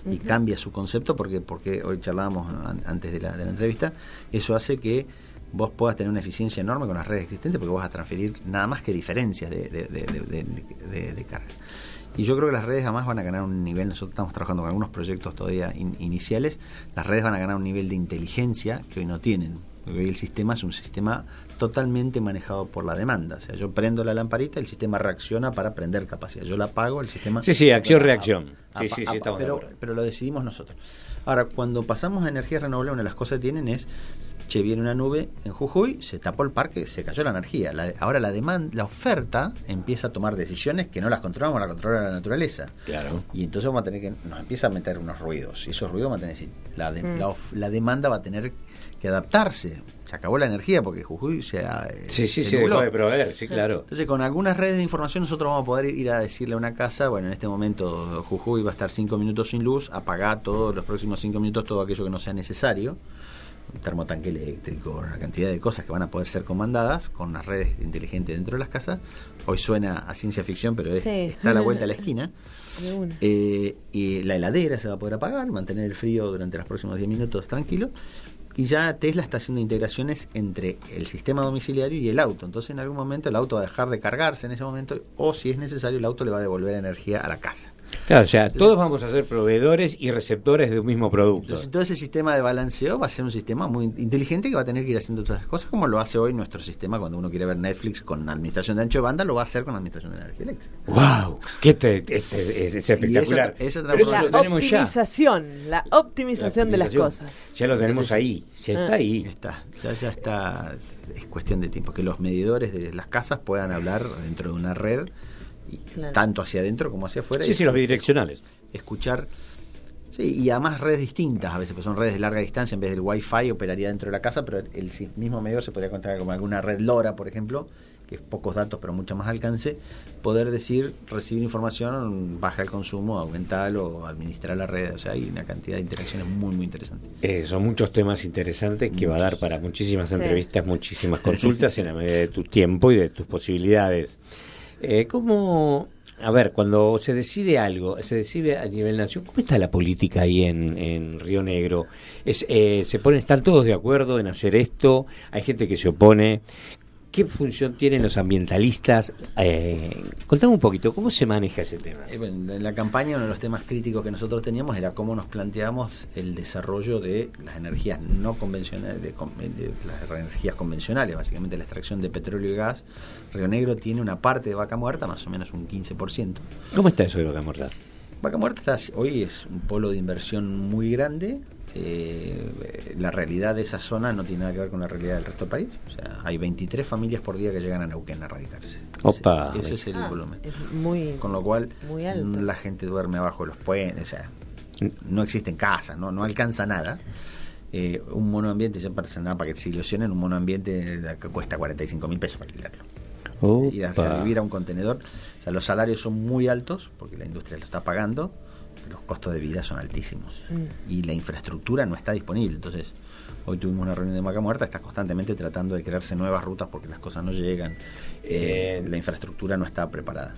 Speaker 3: Y cambia su concepto porque, porque hoy charlábamos antes de la, de la entrevista, eso hace que vos puedas tener una eficiencia enorme con las redes existentes porque vas a transferir nada más que diferencias de, de, de carga. Y yo creo que las redes además van a ganar un nivel, nosotros estamos trabajando con algunos proyectos todavía iniciales, las redes van a ganar un nivel de inteligencia que hoy no tienen. Hoy el sistema es un sistema totalmente manejado por la demanda. O sea, yo prendo la lamparita, el sistema reacciona para prender capacidad. Yo la apago, el sistema...
Speaker 1: Sí, sí, acción-reacción. Sí, sí, sí,
Speaker 3: pero, pero lo decidimos nosotros. Ahora, cuando pasamos a energía renovable, una de las cosas que tienen es che, viene una nube en Jujuy, se tapó el parque, se cayó la energía. ahora la demanda, la oferta empieza a tomar decisiones que no las controlamos, la controla la naturaleza.
Speaker 1: Claro.
Speaker 3: Y entonces vamos a tener que, nos empieza a meter unos ruidos. Y esos ruidos van a tener, la, mm. la, demanda va a tener que adaptarse. Se acabó la energía porque Jujuy se ha.
Speaker 1: Sí, sí, se, dejó de proveer, sí, claro.
Speaker 3: Entonces, con algunas redes de información, nosotros vamos a poder ir a decirle a una casa: bueno, en este momento Jujuy va a estar cinco minutos sin luz, apaga todos los próximos cinco minutos todo aquello que no sea necesario un termotanque eléctrico, una cantidad de cosas que van a poder ser comandadas con las redes inteligentes dentro de las casas. Hoy suena a ciencia ficción, pero está a la vuelta a la esquina. Eh, y la heladera se va a poder apagar, mantener el frío durante los próximos 10 minutos tranquilo. Y ya Tesla está haciendo integraciones entre el sistema domiciliario y el auto. Entonces en algún momento el auto va a dejar de cargarse en ese momento o si es necesario el auto le va a devolver energía a la casa.
Speaker 1: Claro, o sea, todos vamos a ser proveedores y receptores de un mismo producto.
Speaker 3: Entonces, todo ese sistema de balanceo va a ser un sistema muy inteligente que va a tener que ir haciendo todas esas cosas, como lo hace hoy nuestro sistema cuando uno quiere ver Netflix con administración de ancho de banda, lo va a hacer con administración de energía eléctrica.
Speaker 1: ¡Wow! ¡Qué este, es, espectacular!
Speaker 2: la optimización, la optimización de las cosas.
Speaker 1: Ya lo tenemos ahí, ya está ah. ahí.
Speaker 3: Está, ya, ya está, es cuestión de tiempo, que los medidores de las casas puedan hablar dentro de una red tanto hacia adentro como hacia afuera.
Speaker 1: Sí, sí, los bidireccionales.
Speaker 3: Escuchar. Sí, y además redes distintas a veces, pues son redes de larga distancia, en vez del Wi-Fi operaría dentro de la casa, pero el mismo medidor se podría encontrar como alguna red LoRa, por ejemplo, que es pocos datos pero mucho más alcance, poder decir, recibir información, baja el consumo, aumentar o administrar la red. O sea, hay una cantidad de interacciones muy, muy interesantes.
Speaker 1: Eh, son muchos temas interesantes que va a dar para muchísimas entrevistas, muchísimas consultas en la medida de tu tiempo y de tus posibilidades. Eh, ¿Cómo, a ver, cuando se decide algo, se decide a nivel nacional, ¿cómo está la política ahí en, en Río Negro? Es, eh, ¿Se ponen, están todos de acuerdo en hacer esto? ¿Hay gente que se opone? ¿Qué función tienen los ambientalistas? Eh, contame un poquito, ¿cómo se maneja ese tema?
Speaker 3: Eh, en la campaña uno de los temas críticos que nosotros teníamos era cómo nos planteamos el desarrollo de las energías no convencionales, de, las energías convencionales, básicamente la extracción de petróleo y gas. Río Negro tiene una parte de vaca muerta, más o menos un 15%.
Speaker 1: ¿Cómo está eso de vaca muerta?
Speaker 3: Vaca muerta hoy es un polo de inversión muy grande, eh, la realidad de esa zona no tiene nada que ver con la realidad del resto del país. O sea, hay 23 familias por día que llegan a Neuquén a radicarse.
Speaker 1: Opa.
Speaker 3: Ese, es el ah, volumen. con lo cual, la gente duerme abajo de los puentes. O sea, no existen casas, no, no alcanza nada. Eh, un monoambiente, ya para nada para que se ilusionen, un monoambiente que cuesta 45 mil pesos para alquilarlo. Ir a vivir a un contenedor. O sea, los salarios son muy altos porque la industria lo está pagando los costos de vida son altísimos mm. y la infraestructura no está disponible. Entonces, hoy tuvimos una reunión de Maca Muerta, está constantemente tratando de crearse nuevas rutas porque las cosas no llegan, eh, la infraestructura no está preparada.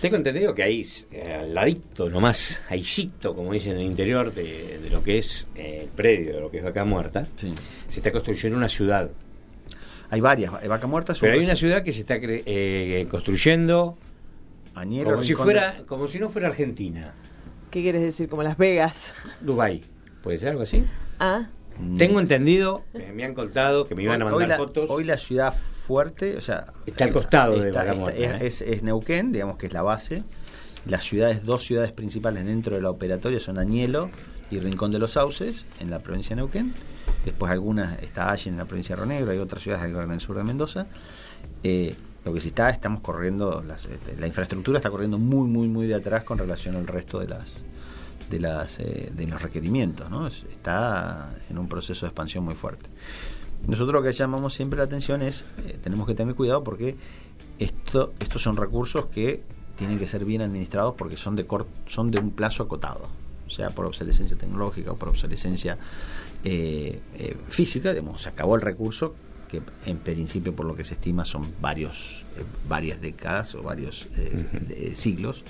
Speaker 1: Tengo entendido que ahí, eh, al ladito nomás, ahícito, como dicen en el interior de, lo que es eh, el predio, de lo que es Vaca Muerta, se está construyendo una ciudad.
Speaker 3: Hay varias, Vaca Muerta
Speaker 1: Pero hay una ciudad que se está construyendo como si, fuera, como si no fuera Argentina.
Speaker 2: ¿Qué quieres decir? Como Las Vegas.
Speaker 1: Dubai. ¿Puede ser algo así?
Speaker 2: Ah.
Speaker 1: Tengo entendido, me han contado que me iban a mandar fotos.
Speaker 3: Hoy la ciudad fuerte, o sea.
Speaker 1: Está al costado de Vaca
Speaker 3: ¿eh? es, es, Neuquén, digamos que es la base. Las ciudades, dos ciudades principales dentro de la operatoria son Añelo y Rincón de los Sauces, en la provincia de Neuquén. Después algunas, está Allen en la provincia de Ronegro, hay otras ciudades en el sur de Mendoza. Eh, lo que sí está, estamos corriendo, este, la infraestructura está corriendo muy, muy, muy de atrás con relación al resto de las de las eh, de los requerimientos, ¿no? Está en un proceso de expansión muy fuerte. Nosotros lo que llamamos siempre la atención es, eh, tenemos que tener cuidado porque esto, estos son recursos que tienen que ser bien administrados porque son de son de un plazo acotado, sea por obsolescencia tecnológica o por obsolescencia eh, física, digamos, se acabó el recurso, que en principio por lo que se estima son varios eh, varias décadas o varios eh, siglos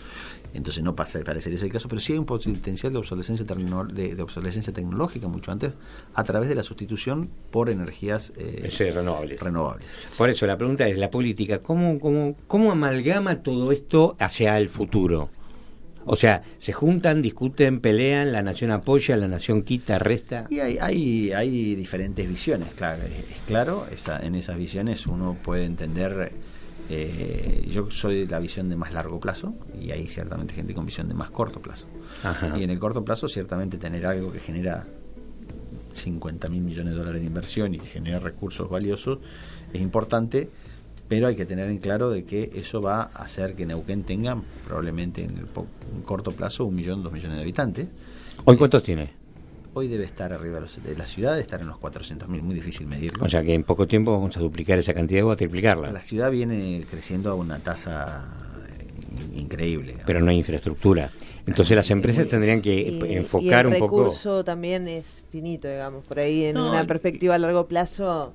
Speaker 3: entonces no pasa, parecería ese el caso, pero sí hay un potencial de obsolescencia, de, obsolescencia tecnológica mucho antes a través de la sustitución por energías
Speaker 1: eh, renovables.
Speaker 3: renovables.
Speaker 1: Por eso la pregunta es, la política, ¿cómo, cómo, ¿cómo amalgama todo esto hacia el futuro? O sea, se juntan, discuten, pelean, la nación apoya, la nación quita, resta.
Speaker 3: Y hay, hay, hay diferentes visiones, claro. Es, claro, esa, en esas visiones uno puede entender. Eh, yo soy de la visión de más largo plazo y hay ciertamente gente con visión de más corto plazo. Y en el corto plazo, ciertamente tener algo que genera 50 mil millones de dólares de inversión y que genera recursos valiosos es importante pero hay que tener en claro de que eso va a hacer que Neuquén tenga probablemente en el corto plazo un millón, dos millones de habitantes.
Speaker 1: ¿Hoy cuántos tiene?
Speaker 3: Hoy debe estar arriba de la ciudad, debe estar en los 400 mil, muy difícil medirlo.
Speaker 1: O sea que en poco tiempo vamos a duplicar esa cantidad o a triplicarla.
Speaker 3: La ciudad viene creciendo a una tasa increíble.
Speaker 1: Pero no hay infraestructura. Entonces las empresas tendrían que enfocar un poco.
Speaker 2: El recurso también es finito, digamos, por ahí en una perspectiva a largo plazo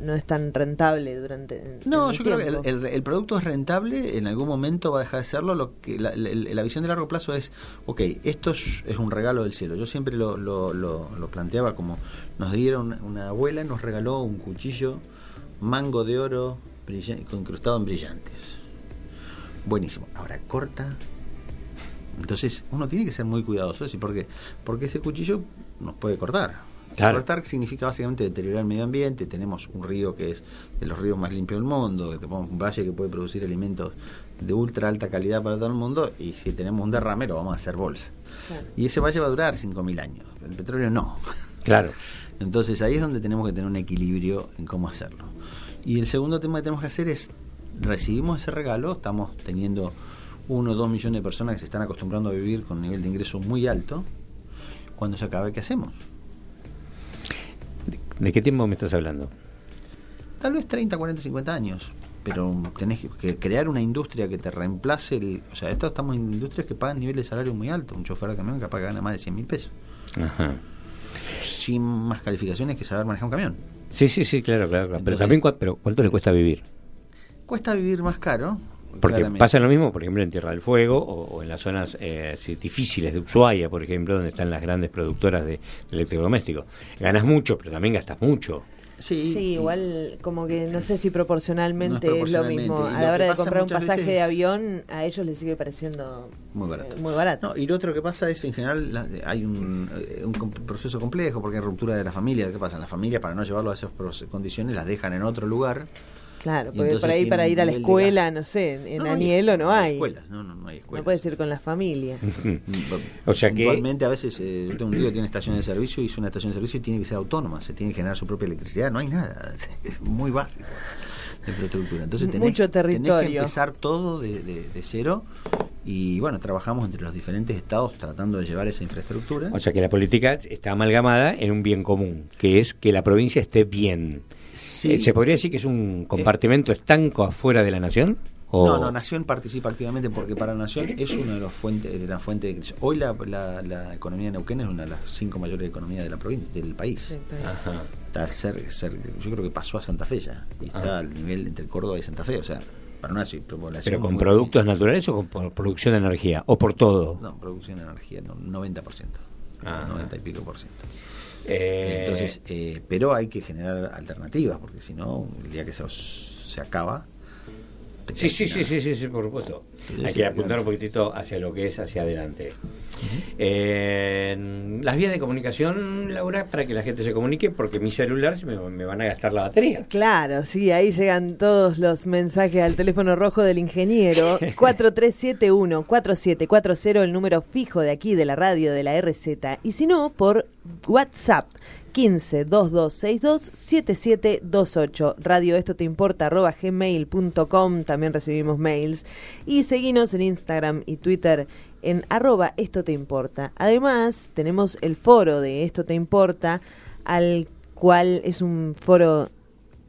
Speaker 2: no es tan rentable durante.
Speaker 3: No, yo creo que el, producto es rentable, en algún momento va a dejar de serlo. Lo que la, visión de largo plazo es, ok, esto es, un regalo del cielo. Yo siempre lo, lo, lo, planteaba como nos dieron una abuela, nos regaló un cuchillo mango de oro incrustado en brillantes. Buenísimo. Ahora corta. Entonces uno tiene que ser muy cuidadoso, ¿sí? porque porque ese cuchillo nos puede cortar Claro. significa básicamente deteriorar el medio ambiente. Tenemos un río que es de los ríos más limpios del mundo, que tenemos un valle que puede producir alimentos de ultra alta calidad para todo el mundo. Y si tenemos un derramero, vamos a hacer bolsa. Y ese valle va a durar 5.000 años. El petróleo no.
Speaker 1: Claro.
Speaker 3: Entonces ahí es donde tenemos que tener un equilibrio en cómo hacerlo. Y el segundo tema que tenemos que hacer es, recibimos ese regalo, estamos teniendo uno o dos millones de personas que se están acostumbrando a vivir con un nivel de ingreso muy alto. Cuando se acabe, ¿qué hacemos?
Speaker 1: ¿De qué tiempo me estás hablando?
Speaker 3: Tal vez 30, 40, 50 años. Pero tenés que crear una industria que te reemplace. El, o sea, estamos en industrias que pagan niveles de salario muy alto. Un chofer de camión capaz que gana más de 100 mil pesos. Ajá. Sin más calificaciones que saber manejar un camión.
Speaker 1: Sí, sí, sí, claro, claro. pero también, pero ¿cuánto le cuesta vivir?
Speaker 3: Cuesta vivir más caro,
Speaker 1: porque pasa lo mismo, por ejemplo, en Tierra del Fuego o, en las zonas eh, difíciles de Ushuaia, por ejemplo, donde están las grandes productoras de, electrodomésticos. Ganas mucho, pero también gastas mucho.
Speaker 2: Sí, igual como que no sé si proporcionalmente, es, lo mismo. A la hora de comprar un pasaje de avión, a ellos les sigue pareciendo muy barato. muy barato.
Speaker 3: y lo otro que pasa es, en general, hay un, eh, un, proceso complejo porque hay ruptura de la familia. ¿Qué pasa? La familia, para no llevarlo a esas condiciones, las dejan en otro lugar
Speaker 2: Claro, porque por ahí para ir a la escuela, no sé, en no, Anielo no, hay.
Speaker 3: Escuelas, no, no, no hay escuelas.
Speaker 2: No puedes ir con la familia.
Speaker 1: o sea que.
Speaker 3: Igualmente, a veces, eh, yo tengo un tío que tiene estación de servicio y es una estación de servicio y tiene que ser autónoma, se tiene que generar su propia electricidad, no hay nada. Es muy básico la infraestructura. Entonces tenés,
Speaker 2: Mucho territorio.
Speaker 3: tenés que empezar todo de, de, cero y bueno, trabajamos entre los diferentes estados tratando de llevar esa infraestructura.
Speaker 1: O sea que la política está amalgamada en un bien común, que es que la provincia esté bien. Eh, ¿Se podría decir que es un compartimento estanco afuera de la nación?
Speaker 3: No, no, Nación participa activamente porque para Nación es una de las fuentes de la fuente de Hoy la, la, economía de Neuquén es una de las cinco mayores economías de la provincia, del país. Está ser, yo creo que pasó a Santa Fe ya y está ah. al nivel entre Córdoba y Santa Fe, o sea, para una población.
Speaker 1: ¿Pero con productos naturales o con producción de energía? ¿O por todo?
Speaker 3: No, producción de energía, no, 90%. Ah. 90 y pico por ciento. Eh, Entonces, eh, pero hay que generar alternativas, porque si no, el día que se, se acaba,
Speaker 1: Sí, sí, sí, sí, sí, sí, por supuesto. Hay que apuntar un poquitito hacia lo que es hacia adelante. Eh, las vías de comunicación, Laura, para que la gente se comunique, porque mi celular me, me, van a gastar la batería.
Speaker 2: Claro, sí, ahí llegan todos los mensajes al teléfono rojo del ingeniero. 4371-4740, el número fijo de aquí de la radio de la RZ. Y si no, por WhatsApp 15 2262 7728. Radio Esto Te Importa arroba gmail.com. También recibimos mails. Y seguimos en Instagram y Twitter en arroba Esto Te Importa. Además, tenemos el foro de Esto Te Importa, al cual es un foro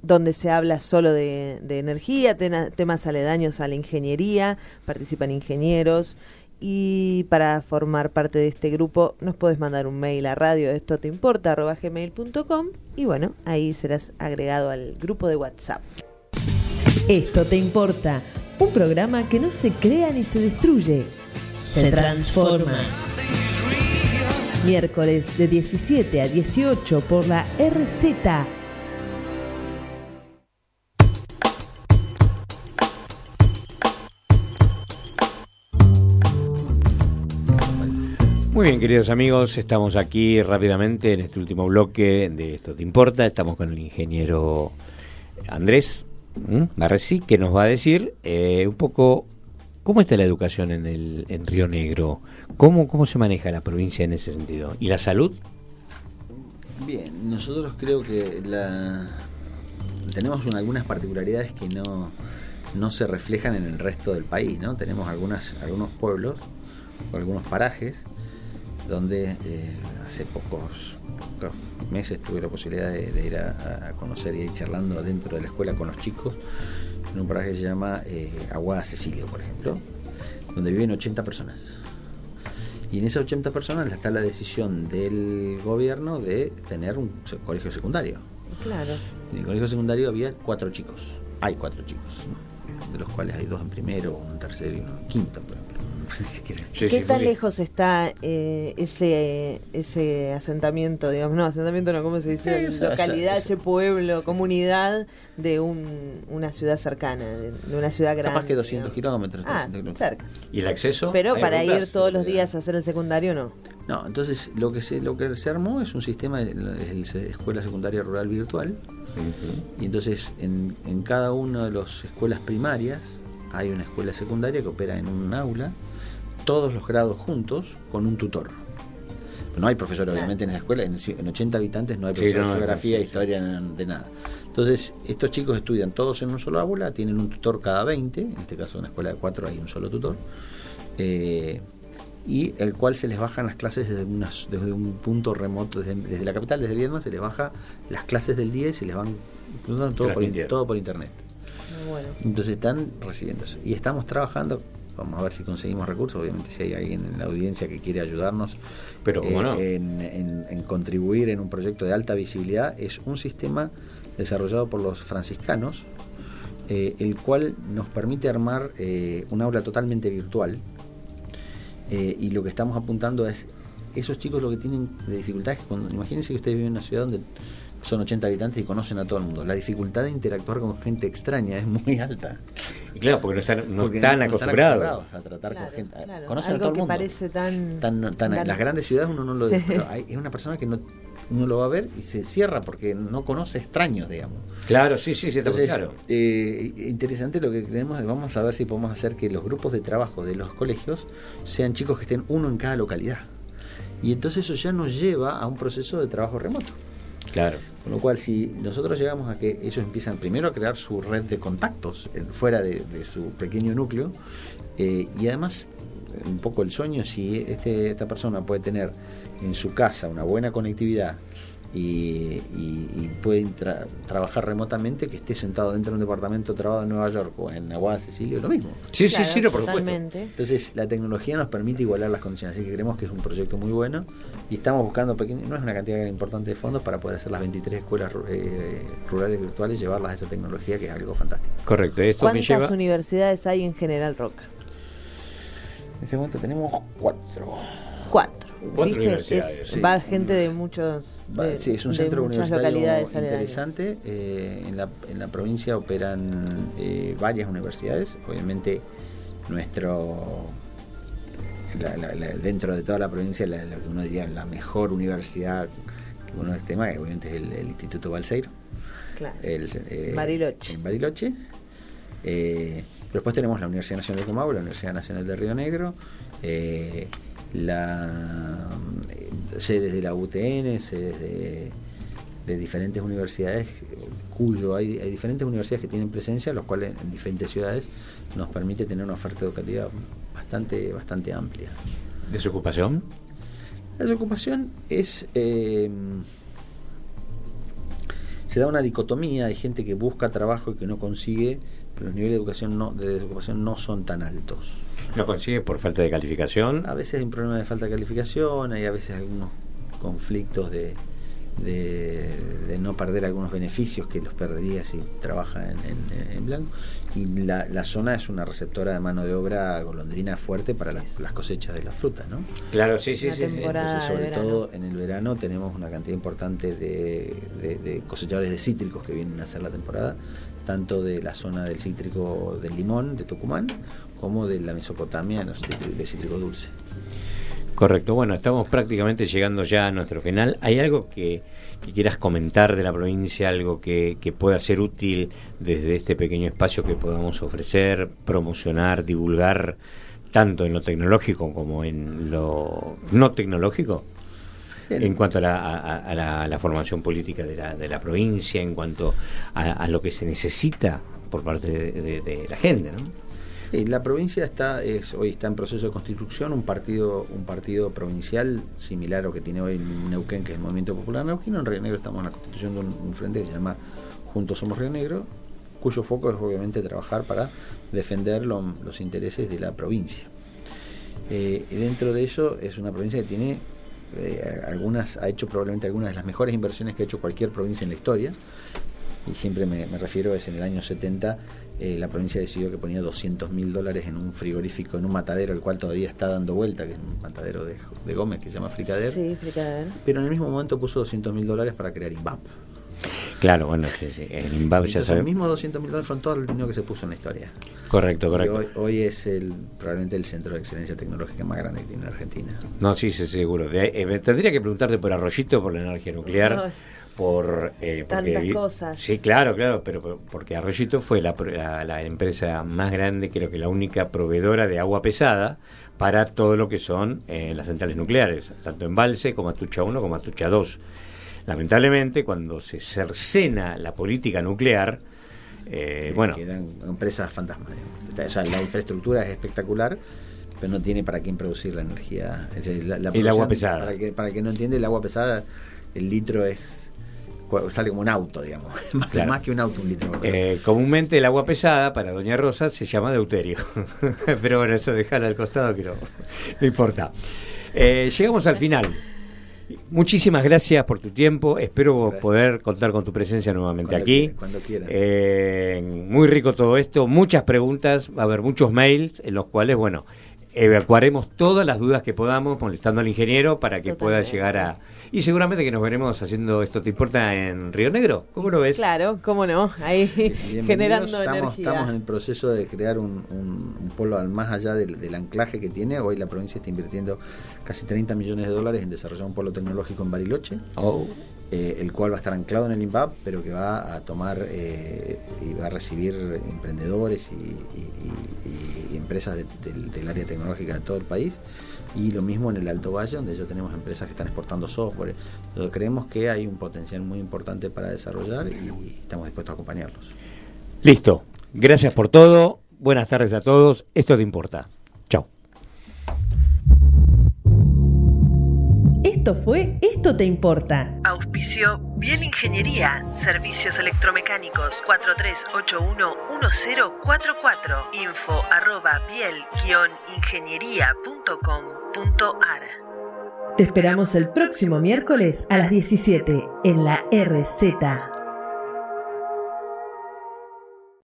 Speaker 2: donde se habla solo de, de energía, temas aledaños a la ingeniería, participan ingenieros y para formar parte de este grupo nos puedes mandar un mail a radio esto te importa gmail.com y bueno, ahí serás agregado al grupo de WhatsApp.
Speaker 4: Esto te importa, un programa que no se crea ni se destruye, se transforma. Miércoles de 17 a 18 por la RZ
Speaker 1: Muy bien, queridos amigos, estamos aquí rápidamente en este último bloque de Esto Te Importa. Estamos con el ingeniero Andrés Barresi, que nos va a decir eh, un poco cómo está la educación en, el, en Río Negro, cómo, cómo se maneja la provincia en ese sentido. ¿Y la salud?
Speaker 3: Bien, nosotros creo que la... tenemos algunas particularidades que no, no se reflejan en el resto del país, ¿no? Tenemos algunas, algunos pueblos o algunos parajes donde eh, hace pocos, meses tuve la posibilidad de, ir a, conocer y ir charlando dentro de la escuela con los chicos, en un paraje que se llama eh, Aguada Cecilio, por ejemplo, donde viven 80 personas. Y en esas 80 personas está la decisión del gobierno de tener un colegio secundario.
Speaker 2: Claro.
Speaker 3: En el colegio secundario había cuatro chicos. Hay cuatro chicos, de los cuales hay dos en primero, uno en tercero y uno en quinto, por ejemplo.
Speaker 2: ¿Qué tan lejos está eh, ese ese asentamiento, digamos, no, asentamiento no, ¿cómo se dice? localidad, ese pueblo, comunidad de un, una ciudad cercana, de, una ciudad grande.
Speaker 3: Capaz que 200 kilómetros.
Speaker 2: Ah, cerca.
Speaker 1: ¿Y el acceso?
Speaker 2: Pero para ir todos los días a hacer el secundario, no.
Speaker 3: No, entonces lo que se, lo que se armó es un sistema, es escuela secundaria rural virtual. Y entonces en, en cada una de las escuelas primarias hay una escuela secundaria que opera en un aula todos los grados juntos con un tutor. No hay profesor, obviamente, en la escuela, en, 80 habitantes no hay profesor de geografía, historia, de nada. Entonces, estos chicos estudian todos en un solo aula, tienen un tutor cada 20, en este caso en una escuela de 4 hay un solo tutor, eh, y el cual se les bajan las clases desde, desde un punto remoto, desde, la capital, desde Viedma, se les baja las clases del día y se les van todo, por, todo por internet. Entonces están recibiendo eso. Y estamos trabajando Vamos a ver si conseguimos recursos. Obviamente, si hay alguien en la audiencia que quiere ayudarnos
Speaker 1: Pero,
Speaker 3: eh, en, contribuir en un proyecto de alta visibilidad, es un sistema desarrollado por los franciscanos, eh, el cual nos permite armar eh, un aula totalmente virtual. y lo que estamos apuntando es esos chicos lo que tienen de dificultades que cuando imagínense que ustedes viven en una ciudad donde son 80 habitantes y conocen a todo el mundo. La dificultad de interactuar con gente extraña es muy alta.
Speaker 1: Y claro, porque no están, no están, acostumbrados.
Speaker 3: a tratar con gente. Conocen a todo el mundo.
Speaker 2: parece tan,
Speaker 3: en las grandes ciudades uno no lo pero hay, es una persona que no uno lo va a ver y se cierra porque no conoce extraños, digamos.
Speaker 1: Claro, sí, sí, sí, Entonces, claro.
Speaker 3: Eh, interesante lo que creemos, vamos a ver si podemos hacer que los grupos de trabajo de los colegios sean chicos que estén uno en cada localidad. Y entonces eso ya nos lleva a un proceso de trabajo remoto.
Speaker 1: Claro.
Speaker 3: Con lo cual, si nosotros llegamos a que ellos empiezan primero a crear su red de contactos fuera de, su pequeño núcleo, eh, y además, un poco el sueño, si este, esta persona puede tener en su casa una buena conectividad y, puede trabajar remotamente, que esté sentado dentro de un departamento trabado en Nueva York o en Aguada Cecilio, lo mismo.
Speaker 1: Sí, sí, sí, por supuesto.
Speaker 3: Entonces, la tecnología nos permite igualar las condiciones, así que creemos que es un proyecto muy bueno y estamos buscando, no es una cantidad importante de fondos para poder hacer las 23 escuelas eh, rurales virtuales, llevarlas a esa tecnología que es algo fantástico.
Speaker 1: Correcto. Esto
Speaker 2: ¿Cuántas universidades hay en General Roca?
Speaker 3: En este momento tenemos cuatro.
Speaker 2: Cuatro. Va gente de muchos.
Speaker 3: sí, es un centro universitario interesante. Eh, en, la, en la provincia operan eh, varias universidades. Obviamente, nuestro. dentro de toda la provincia, la, que uno diría la mejor universidad que uno este tema, obviamente es el, Instituto Balseiro.
Speaker 2: Claro.
Speaker 3: Eh,
Speaker 2: Bariloche.
Speaker 3: En Bariloche. Después tenemos la Universidad Nacional de Comahue, la Universidad Nacional de Río Negro la sedes de la UTN, sedes de, de diferentes universidades, cuyo hay, hay, diferentes universidades que tienen presencia, los cuales en diferentes ciudades nos permite tener una oferta educativa bastante, bastante amplia.
Speaker 1: ¿Desocupación?
Speaker 3: La desocupación es... Eh, se da una dicotomía, hay gente que busca trabajo y que no consigue, pero los niveles de educación no, de desocupación no son tan altos.
Speaker 1: ¿No consigue por falta de calificación?
Speaker 3: A veces hay un problema de falta de calificación, hay a veces algunos conflictos de, de, no perder algunos beneficios que los perdería si trabaja en, blanco. Y la, la, zona es una receptora de mano de obra golondrina fuerte para las, cosechas de las frutas, ¿no?
Speaker 1: Claro, sí, sí, sí.
Speaker 3: Entonces, sobre todo en el verano tenemos una cantidad importante de, de, cosechadores de cítricos que vienen a hacer la temporada, tanto de la zona del cítrico del limón, de Tucumán, como de la Mesopotamia, de cítrico dulce.
Speaker 1: Correcto, bueno, estamos prácticamente llegando ya a nuestro final. ¿Hay algo que, quieras comentar de la provincia, algo que, que, pueda ser útil desde este pequeño espacio que podamos ofrecer, promocionar, divulgar, tanto en lo tecnológico como en lo no tecnológico? En cuanto a la, formación política de la, de la provincia, en cuanto a, lo que se necesita por parte de, la gente, ¿no?
Speaker 3: la provincia está es, hoy está en proceso de constitución, un partido un partido provincial similar a lo que tiene hoy Neuquén, que es el Movimiento Popular Neuquino. En Río Negro estamos en la constitución de un, frente que se llama Juntos Somos Río Negro, cuyo foco es obviamente trabajar para defender los intereses de la provincia. Eh, y dentro de eso es una provincia que tiene eh, algunas, ha hecho probablemente algunas de las mejores inversiones que ha hecho cualquier provincia en la historia. Y siempre me, refiero, es en el año 70, eh, la provincia decidió que ponía 200 mil dólares en un frigorífico, en un matadero, el cual todavía está dando vuelta, que es un matadero de, Gómez, que se llama Fricader.
Speaker 2: Sí, Fricader.
Speaker 3: Pero en el mismo momento puso 200 mil dólares para crear INVAP.
Speaker 1: Claro, bueno, sí, sí. el INVAP ya sabe.
Speaker 3: Los mismos 200 mil dólares fueron todo el dinero que se puso en la historia.
Speaker 1: Correcto, correcto.
Speaker 3: Hoy, es el probablemente el centro de excelencia tecnológica más grande que tiene Argentina.
Speaker 1: No, sí, sí, seguro. Eh, tendría que preguntarte por Arroyito, por la energía nuclear. por
Speaker 2: eh, tantas cosas.
Speaker 1: Sí, claro, claro, pero porque Arroyito fue la, la, empresa más grande, creo que la única proveedora de agua pesada para todo lo que son eh, las centrales nucleares, tanto Embalse como Atucha 1 como Atucha 2. Lamentablemente, cuando se cercena la política nuclear, eh, bueno.
Speaker 3: Quedan empresas fantasmas. O sea, la infraestructura es espectacular, pero no tiene para quién producir la energía.
Speaker 1: el agua pesada.
Speaker 3: Para el, que, para que no entiende, el agua pesada, el litro es sale como un auto, digamos, más, que un auto, un litro.
Speaker 1: Eh, comúnmente el agua pesada para Doña Rosa se llama deuterio, pero bueno, eso dejarlo al costado que no, importa. Eh, llegamos al final. Muchísimas gracias por tu tiempo. Espero poder contar con tu presencia nuevamente aquí.
Speaker 3: cuando quieras.
Speaker 1: Eh, muy rico todo esto. Muchas preguntas. Va a haber muchos mails en los cuales, bueno, evacuaremos todas las dudas que podamos molestando al ingeniero para que pueda llegar a... Y seguramente que nos veremos haciendo esto, ¿te importa en Río Negro? ¿Cómo lo ves?
Speaker 2: Claro, cómo no, ahí generando
Speaker 3: estamos,
Speaker 2: energía.
Speaker 3: Estamos en el proceso de crear un, un, polo al más allá del, anclaje que tiene. Hoy la provincia está invirtiendo casi 30 millones de dólares en desarrollar un polo tecnológico en Bariloche.
Speaker 1: Oh.
Speaker 3: Eh, el cual va a estar anclado en el INVAP, pero que va a tomar eh, y va a recibir emprendedores y, empresas del área tecnológica de todo el país. Y lo mismo en el Alto Valle, donde ya tenemos empresas que están exportando software. Entonces, creemos que hay un potencial muy importante para desarrollar y estamos dispuestos a acompañarlos.
Speaker 1: Listo. Gracias por todo. Buenas tardes a todos. Esto te importa.
Speaker 4: Esto fue Esto te importa. Auspicio Biel Ingeniería, Servicios Electromecánicos 4381-1044. Info arroba biel-ingeniería.com.ar. Te esperamos el próximo miércoles a las 17 en la RZ.